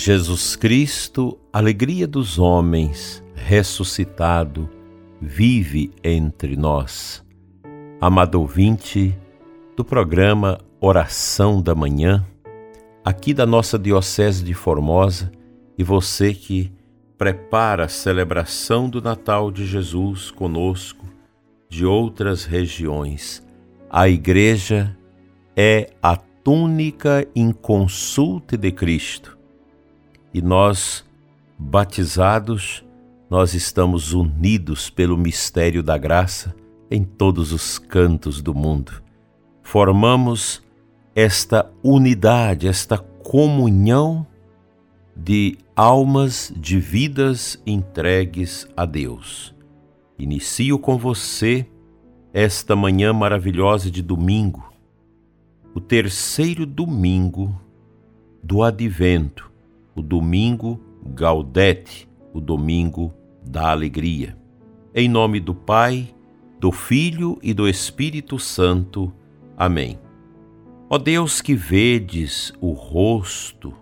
Jesus Cristo, alegria dos homens, ressuscitado, vive entre nós. Amado ouvinte do programa Oração da Manhã, aqui da nossa Diocese de Formosa, e você que prepara a celebração do Natal de Jesus conosco de outras regiões. A Igreja é a túnica inconsulta de Cristo e nós, batizados, nós estamos unidos pelo mistério da graça em todos os cantos do mundo. Formamos esta unidade, esta comunhão de almas, de vidas entregues a Deus. Inicio com você esta manhã maravilhosa de domingo, o terceiro domingo do advento, o domingo Gaudete, o domingo da alegria. Em nome do Pai, do Filho e do Espírito Santo. Amém. Ó Deus que vedes o rosto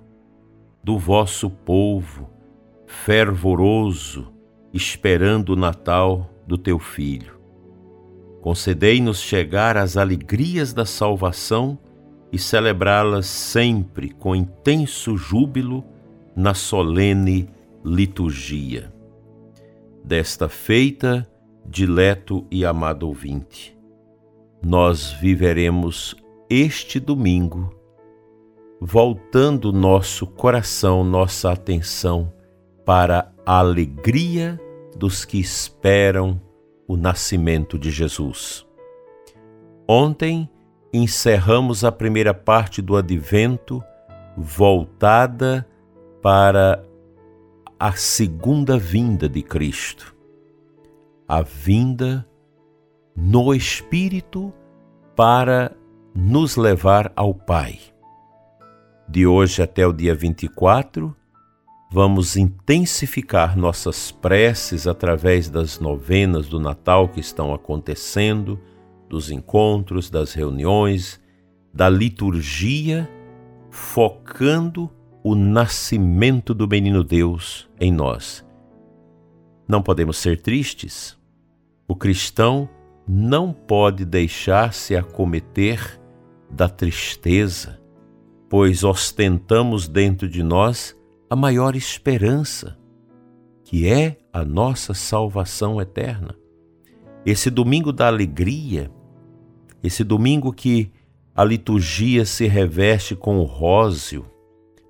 do vosso povo fervoroso, esperando o Natal do teu Filho. Concedei-nos chegar às alegrias da salvação e celebrá-las sempre com intenso júbilo na solene liturgia. Desta feita, dileto e amado ouvinte, nós viveremos este domingo voltando nosso coração, nossa atenção para a alegria dos que esperam o nascimento de Jesus. Ontem encerramos a primeira parte do advento voltada para a segunda vinda de Cristo, a vinda no Espírito para nos levar ao Pai. De hoje até o dia 24, vamos intensificar nossas preces através das novenas do Natal que estão acontecendo, dos encontros, das reuniões, da liturgia, focando o nascimento do menino Deus em nós. Não podemos ser tristes. O cristão não pode deixar-se acometer da tristeza, pois ostentamos dentro de nós a maior esperança, que é a nossa salvação eterna. Esse domingo da alegria, esse domingo que a liturgia se reveste com o róseo,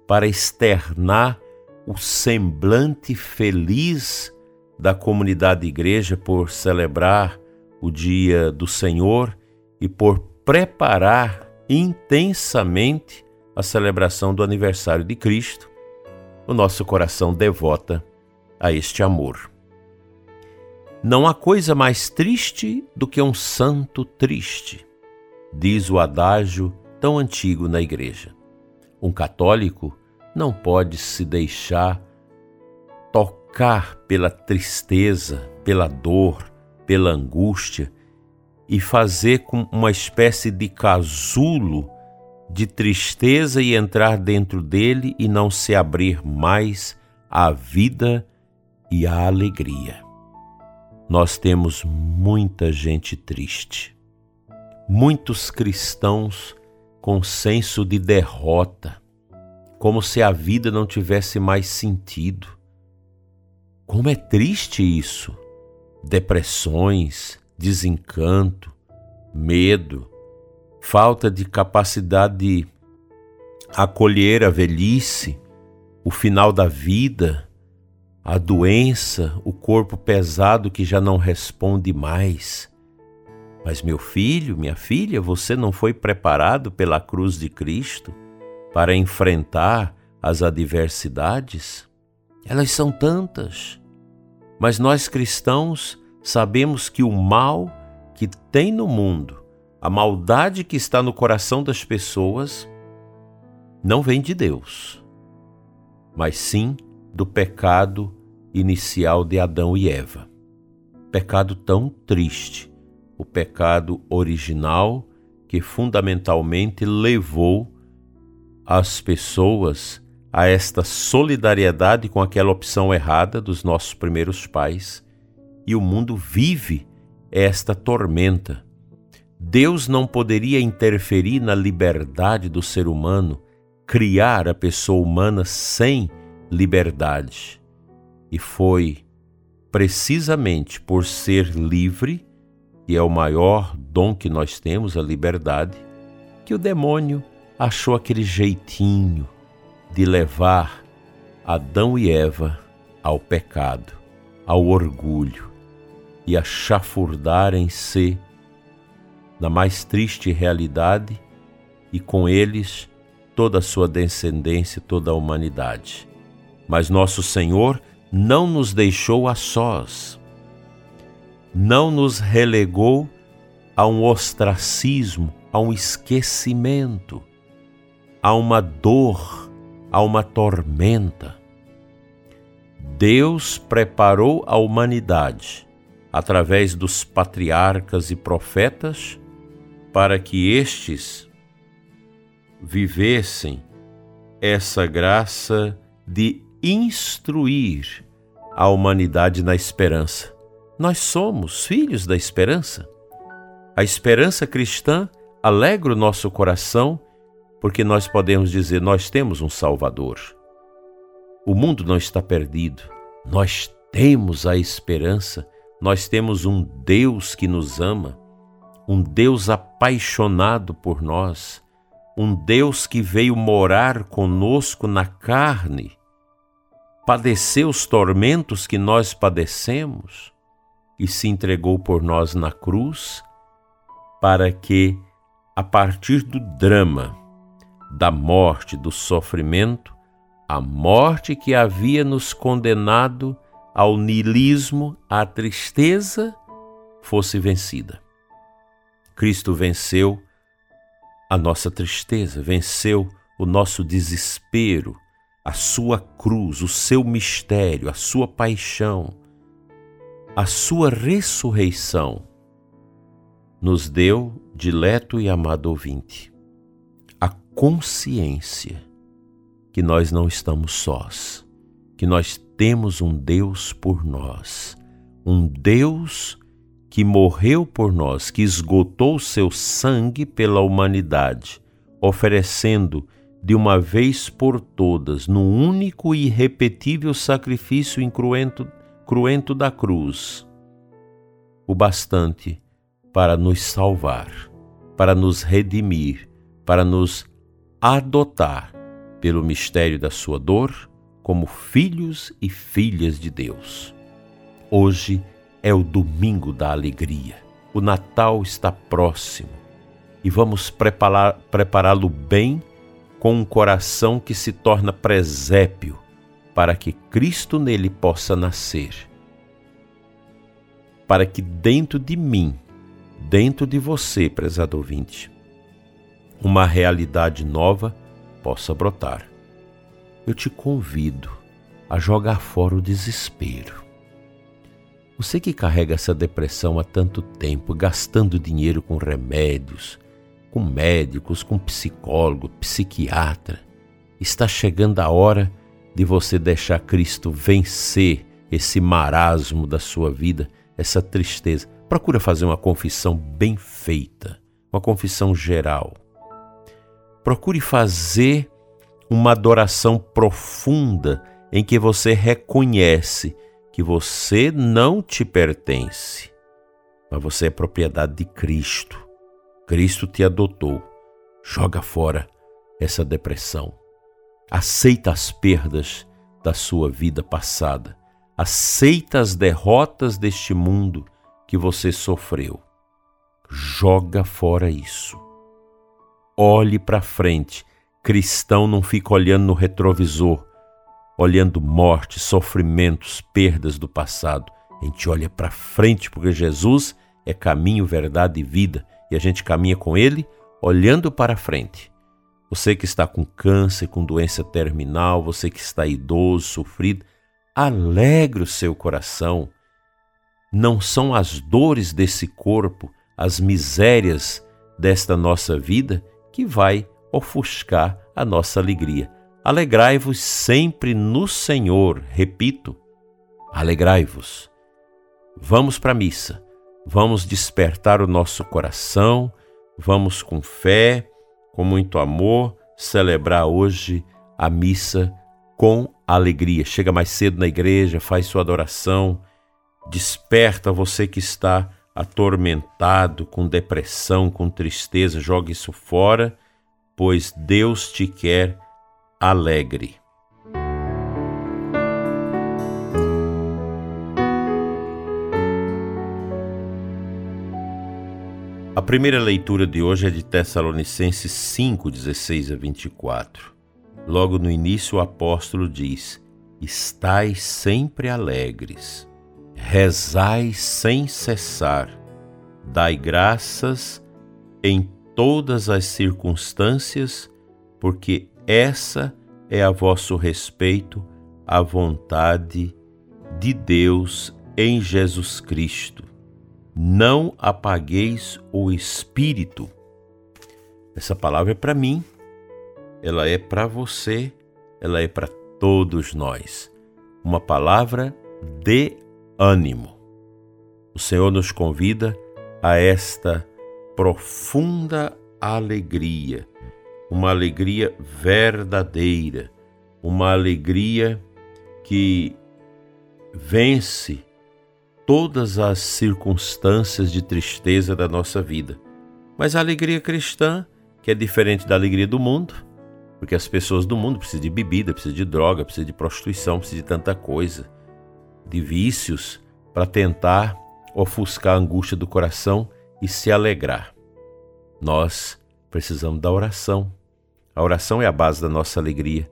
para externar o semblante feliz da comunidade igreja por celebrar o dia do Senhor e por preparar intensamente a celebração do aniversário de Cristo, o nosso coração devota a este amor. Não há coisa mais triste do que um santo triste, diz o adágio tão antigo na igreja. Um católico não pode se deixar tocar pela tristeza, pela dor, pela angústia e fazer com uma espécie de casulo de tristeza e entrar dentro dele e não se abrir mais à vida e à alegria. Nós temos muita gente triste, muitos cristãos com senso de derrota, como se a vida não tivesse mais sentido. Como é triste isso! Depressões, desencanto, medo, falta de capacidade de acolher a velhice, o final da vida, a doença, o corpo pesado que já não responde mais. Mas, meu filho, minha filha, você não foi preparado pela cruz de Cristo para enfrentar as adversidades? Elas são tantas. Mas nós cristãos sabemos que o mal que tem no mundo, a maldade que está no coração das pessoas, não vem de Deus, mas sim do pecado inicial de Adão e Eva. Pecado tão triste o pecado original que fundamentalmente levou as pessoas a esta solidariedade com aquela opção errada dos nossos primeiros pais e o mundo vive esta tormenta. Deus não poderia interferir na liberdade do ser humano, criar a pessoa humana sem liberdade. E foi precisamente por ser livre, e é o maior dom que nós temos, a liberdade, que o demônio achou aquele jeitinho de levar Adão e Eva ao pecado, ao orgulho e a chafurdarem-se na mais triste realidade e com eles toda a sua descendência, toda a humanidade. Mas nosso Senhor não nos deixou a sós, não nos relegou a um ostracismo, a um esquecimento, a uma dor a uma tormenta. Deus preparou a humanidade, através dos patriarcas e profetas, para que estes vivessem essa graça de instruir a humanidade na esperança. Nós somos filhos da esperança. A esperança cristã alegra o nosso coração porque nós podemos dizer: nós temos um Salvador. O mundo não está perdido, nós temos a esperança, nós temos um Deus que nos ama, um Deus apaixonado por nós, um Deus que veio morar conosco na carne, padecer os tormentos que nós padecemos e se entregou por nós na cruz, para que, a partir do drama, da morte, do sofrimento, a morte que havia nos condenado ao niilismo, à tristeza, fosse vencida. Cristo venceu a nossa tristeza, venceu o nosso desespero, a sua cruz, o seu mistério, a sua paixão, a sua ressurreição, nos deu, dileto e amado ouvinte, consciência que nós não estamos sós, que nós temos um Deus por nós, um Deus que morreu por nós, que esgotou seu sangue pela humanidade, oferecendo de uma vez por todas, no único e irrepetível sacrifício incruento, cruento da cruz, o bastante para nos salvar, para nos redimir, para nos adotar, pelo mistério da sua dor, como filhos e filhas de Deus. Hoje é o domingo da alegria. O Natal está próximo e vamos prepará-lo bem com um coração que se torna presépio para que Cristo nele possa nascer. Para que dentro de mim, dentro de você, prezado ouvinte, uma realidade nova possa brotar. Eu te convido a jogar fora o desespero. Você que carrega essa depressão há tanto tempo, gastando dinheiro com remédios, com médicos, com psicólogo, psiquiatra, está chegando a hora de você deixar Cristo vencer esse marasmo da sua vida, essa tristeza. Procura fazer uma confissão bem feita, uma confissão geral Procure fazer uma adoração profunda em que você reconhece que você não te pertence, mas você é propriedade de Cristo. Cristo te adotou. Joga fora essa depressão. Aceita as perdas da sua vida passada. Aceita as derrotas deste mundo que você sofreu. Joga fora isso olhe para frente. Cristão não fica olhando no retrovisor, olhando morte, sofrimentos, perdas do passado. A gente olha para frente porque Jesus é caminho, verdade e vida e a gente caminha com Ele olhando para frente. Você que está com câncer, com doença terminal, você que está idoso, sofrido, alegre o seu coração. Não são as dores desse corpo, as misérias desta nossa vida que vai ofuscar a nossa alegria. Alegrai-vos sempre no Senhor. Repito, alegrai-vos. Vamos para a missa. Vamos despertar o nosso coração. Vamos com fé, com muito amor, celebrar hoje a missa com alegria. Chega mais cedo na igreja, faz sua adoração, desperta você que está atormentado, com depressão, com tristeza, joga isso fora, pois Deus te quer alegre. A primeira leitura de hoje é de Tessalonicenses 5, 16 a 24. Logo no início, o apóstolo diz: Estais sempre alegres, rezai sem cessar, dai graças em todas as circunstâncias, porque essa é a vosso respeito a vontade de Deus em Jesus Cristo. Não apagueis o espírito. Essa palavra é para mim, ela é para você, ela é para todos nós. Uma palavra de ânimo. O Senhor nos convida a esta profunda alegria uma alegria verdadeira, uma alegria que vence todas as circunstâncias de tristeza da nossa vida. Mas a alegria cristã, que é diferente da alegria do mundo, porque as pessoas do mundo precisam de bebida, precisam de droga, precisam de prostituição, precisam de tanta coisa, de vícios, para tentar ofuscar a angústia do coração e se alegrar. Nós precisamos da oração, a oração é a base da nossa alegria.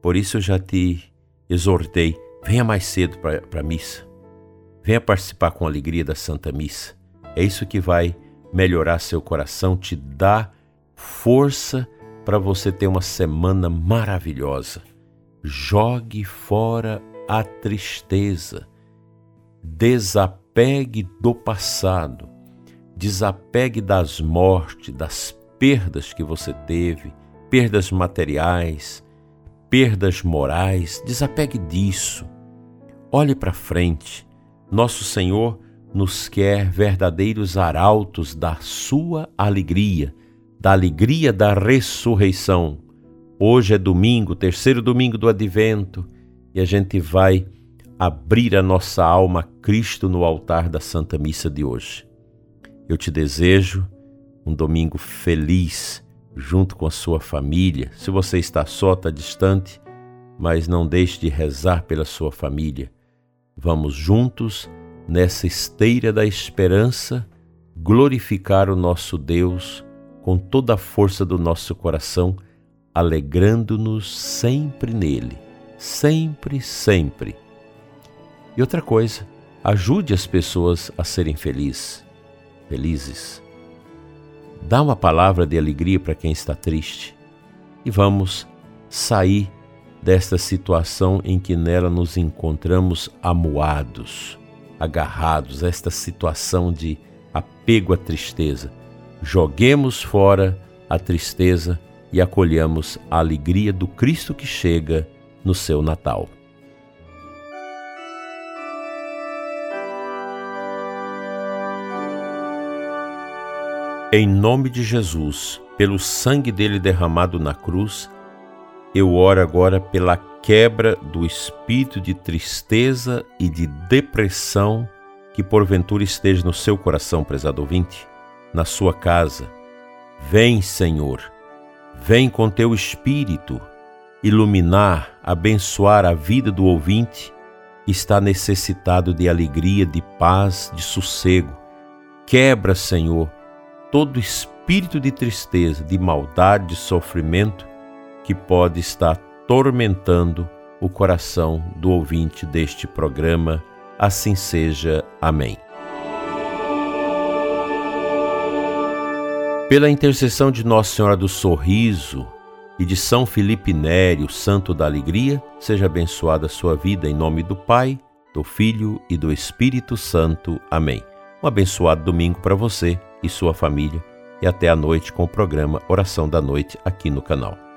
Por isso eu já te exortei, venha mais cedo para a missa. Venha participar com alegria da Santa Missa. É isso que vai melhorar seu coração, te dar força para você ter uma semana maravilhosa. Jogue fora a tristeza. Desapegue do passado. Desapegue das mortes, das perdas que você teve perdas materiais, perdas morais, desapegue disso. Olhe para frente. Nosso Senhor nos quer verdadeiros arautos da sua alegria, da alegria da ressurreição. Hoje é domingo, terceiro domingo do advento, e a gente vai abrir a nossa alma a Cristo no altar da Santa Missa de hoje. Eu te desejo um domingo feliz junto com a sua família. Se você está só, está distante, mas não deixe de rezar pela sua família. Vamos juntos, nessa esteira da esperança, glorificar o nosso Deus com toda a força do nosso coração, alegrando-nos sempre nele. Sempre, sempre. E outra coisa, ajude as pessoas a serem felizes. Felizes Dá uma palavra de alegria para quem está triste e vamos sair desta situação em que nela nos encontramos amuados, agarrados, esta situação de apego à tristeza. Joguemos fora a tristeza e acolhamos a alegria do Cristo que chega no seu Natal. Em nome de Jesus, pelo sangue dele derramado na cruz, eu oro agora pela quebra do espírito de tristeza e de depressão que porventura esteja no seu coração, prezado ouvinte, na sua casa. Vem, Senhor, vem com teu espírito iluminar, abençoar a vida do ouvinte que está necessitado de alegria, de paz, de sossego. Quebra, Senhor, todo espírito de tristeza, de maldade, de sofrimento que pode estar tormentando o coração do ouvinte deste programa. Assim seja. Amém. Pela intercessão de Nossa Senhora do Sorriso e de São Felipe Nério, Santo da Alegria, seja abençoada a sua vida em nome do Pai, do Filho e do Espírito Santo. Amém. Um abençoado domingo para você e sua família e até a noite com o programa Oração da Noite aqui no canal.